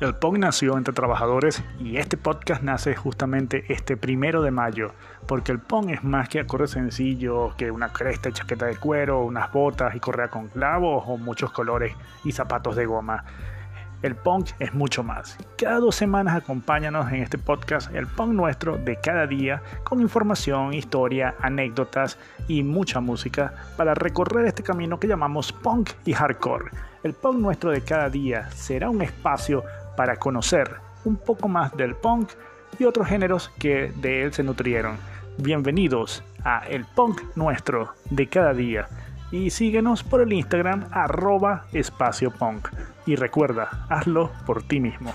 El punk nació entre trabajadores y este podcast nace justamente este primero de mayo, porque el punk es más que acordes sencillos, que una cresta y chaqueta de cuero, unas botas y correa con clavos o muchos colores y zapatos de goma. El punk es mucho más. Cada dos semanas acompáñanos en este podcast, el punk nuestro de cada día, con información, historia, anécdotas y mucha música para recorrer este camino que llamamos punk y hardcore. El punk nuestro de cada día será un espacio para conocer un poco más del punk y otros géneros que de él se nutrieron. Bienvenidos a El Punk Nuestro de cada día y síguenos por el Instagram arroba espacio punk. Y recuerda, hazlo por ti mismo.